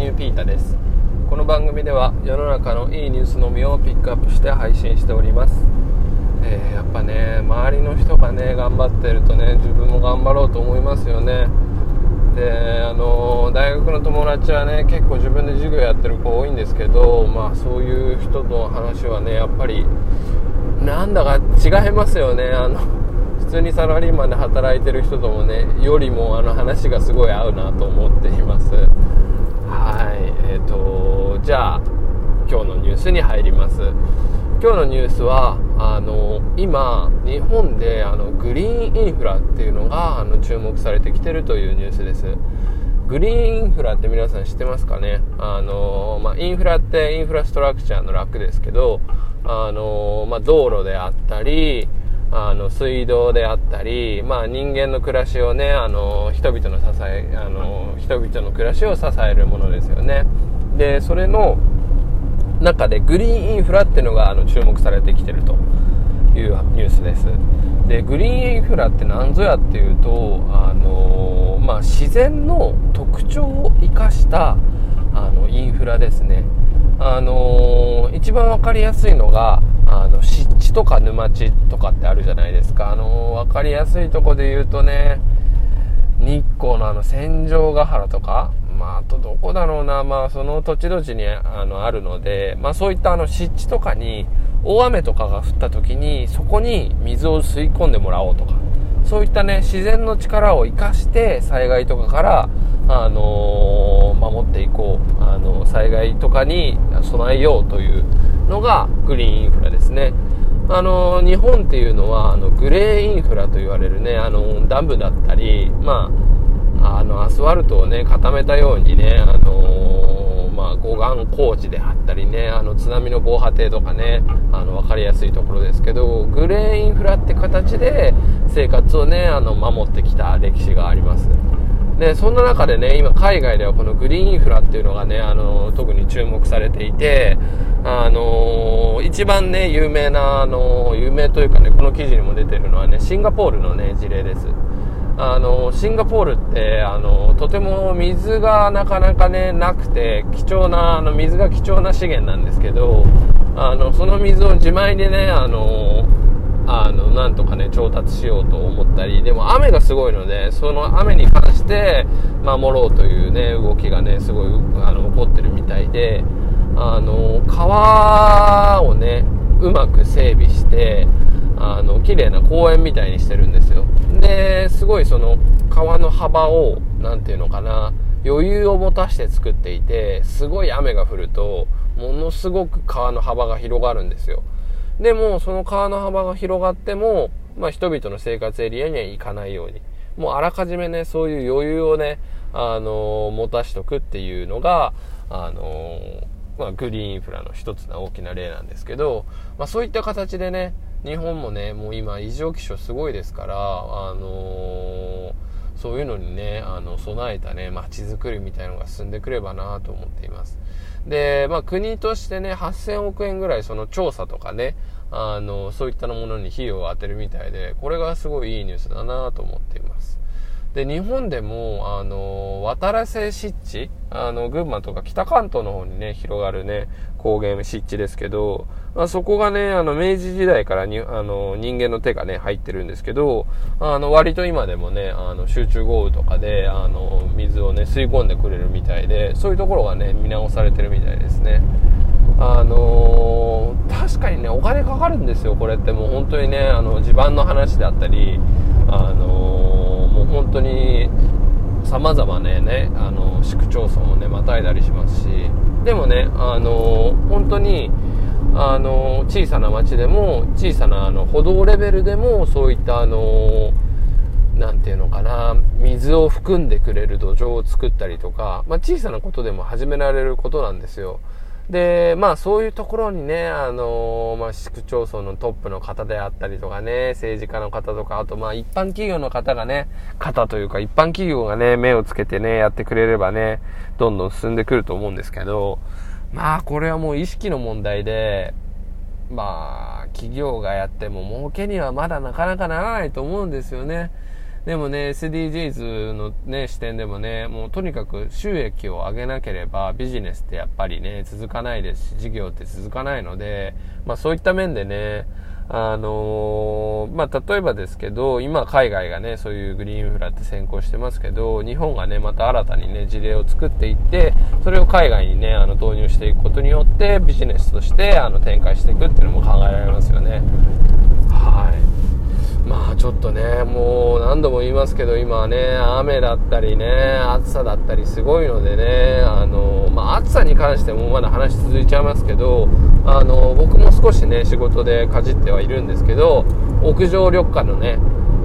ニューピータです。この番組では世の中のいいニュースのみをピックアップして配信しております、えー、やっぱね周りの人がね頑張ってるとね自分も頑張ろうと思いますよね。であの大学の友達はね結構自分で授業やってる子多いんですけどまあそういう人の話はねやっぱりなんだか違いますよね。あの普通にサラリーマンで働いてる人ともねよりもあの話がすごい合うなと思っています。はいえっ、ー、とじゃあ今日のニュースに入ります。今日のニュースはあの今日本であのグリーンインフラっていうのがあの注目されてきてるというニュースです。グリーンインフラって皆さん知ってますかね？あの、まあ、インフラってインフラストラクチャーの楽ですけどあの、まあ、道路であったりあの水道であったり、まあ、人間の暮らしをねあの人々の支えあの人々の暮らしを支えるものですよね。でそれの中でグリーンインフラっていうのがあの注目されてきてるというニュースです。でグリーンインフラって何ぞやっていうとあの、まあ、自然の特徴を生かしたあのインフラですね。あの一番分かりやすいのがあの湿地とか沼地とかってあるじゃないですか。あの分かりやすいとこで言うとね日光のあの戦場ヶ原とかまあ、あとどこだろうな、まあ、その土地土地にあのあるので、まあ、そういったあの湿地とかに大雨とかが降った時にそこに水を吸い込んでもらおうとか。そういったね自然の力を生かして災害とかからあのー、守っていこう。あの災害とかに備えようというのがグリーンインフラですね。あの日本っていうのはあのグレーインフラと言われるねあのダムだったりまああのアスファルトをね固めたようにねあのー、まあ、護岸工事であったりねあの津波の防波堤とかねあの分かりやすいところですけどグレーインフラって形で生活をねあの守ってきた歴史があります。でそんな中でね今海外ではこのグリーンインフラっていうのがねあの特に注目されていてあの一番ね有名なあの有名というかねこの記事にも出てるのはねシンガポールのね事例です。あのシンガポールってあのとても水がなかなかねなくて貴重なあの水が貴重な資源なんですけどあのその水を自前でねあのあのなんとかね調達しようと思ったりでも雨がすごいのでその雨に関して守ろうというね動きがねすごいあの起こってるみたいであの川をねうまく整備してあの綺麗な公園みたいにしてるんですよですごいその川の幅を何て言うのかな余裕を持たせて作っていてすごい雨が降るとものすごく川の幅が広がるんですよでも、その川の幅が広がっても、まあ、人々の生活エリアには行かないように。もうあらかじめね、そういう余裕をね、あの、持たしとくっていうのが、あのー、まあ、グリーンインフラの一つの大きな例なんですけど、まあ、そういった形でね、日本もね、もう今異常気象すごいですから、あのー、そういうのにね、あの、備えたね、街づくりみたいのが進んでくればなと思っています。で、まあ、国としてね、8000億円ぐらいその調査とかね、あの、そういったものに費用を当てるみたいで、これがすごいいいニュースだなと思っています。で、日本でも、あの、渡良瀬湿地、あの、群馬とか北関東の方にね、広がるね、高原湿地ですけど、まあ、そこがね、あの、明治時代からに、あの、人間の手がね、入ってるんですけど、あの、割と今でもね、あの、集中豪雨とかで、あの、水をね、吸い込んでくれるみたいで、そういうところがね、見直されてるみたいですね。あのー、確かにね、お金かかるんですよ、これってもう本当にね、あの、地盤の話であったり、あのーもう本当に様々ねねあの市区町村をねまたいだりしますしでもねあの本当にあの小さな町でも小さなあの歩道レベルでもそういったあの何て言うのかな水を含んでくれる土壌を作ったりとか、まあ、小さなことでも始められることなんですよ。で、まあそういうところにね、あのー、まあ市区町村のトップの方であったりとかね、政治家の方とか、あとまあ一般企業の方がね、方というか一般企業がね、目をつけてね、やってくれればね、どんどん進んでくると思うんですけど、まあこれはもう意識の問題で、まあ企業がやっても儲けにはまだなかなかならないと思うんですよね。でもね、SDGs のね、視点でもね、もうとにかく収益を上げなければビジネスってやっぱりね、続かないですし、事業って続かないので、まあそういった面でね、あのー、まあ、例えばですけど、今海外がね、そういうグリーンインフラって先行してますけど、日本がね、また新たにね、事例を作っていって、それを海外にね、あの、導入していくことによって、ビジネスとして、あの、展開していくっていうのも考えられますよね。はい。まあちょっとね、もう何度も言いますけど、今はね、雨だったりね、暑さだったりすごいのでね、あの、まあ暑さに関してもまだ話続いちゃいますけど、あの、僕も少しね、仕事でかじってはいるんですけど、屋上緑化のね、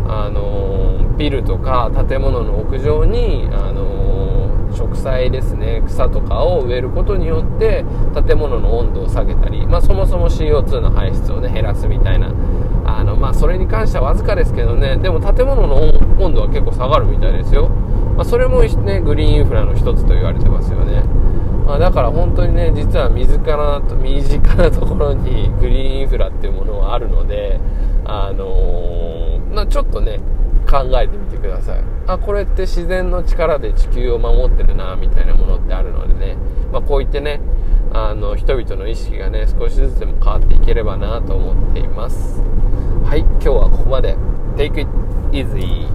あの、ビルとか建物の屋上に、あの、植栽ですね、草とかを植えることによって、建物の温度を下げたり、まあそもそも CO2 の排出をね、減らすみたいな、あの、まあそれに関してはわずかですけどね、でも建物の温度は結構下がるみたいですよ。まあそれもね、グリーンインフラの一つと言われてますよね。まあ、だから本当にね実は身近な身近なところに グリーンインフラっていうものはあるので、あのー、まあ、ちょっとね考えてみてください。あこれって自然の力で地球を守ってるなみたいなものってあるのでね、まあ、こういってねあの人々の意識がね少しずつでも変わっていければなと思っています。はい今日はここまで。Take it easy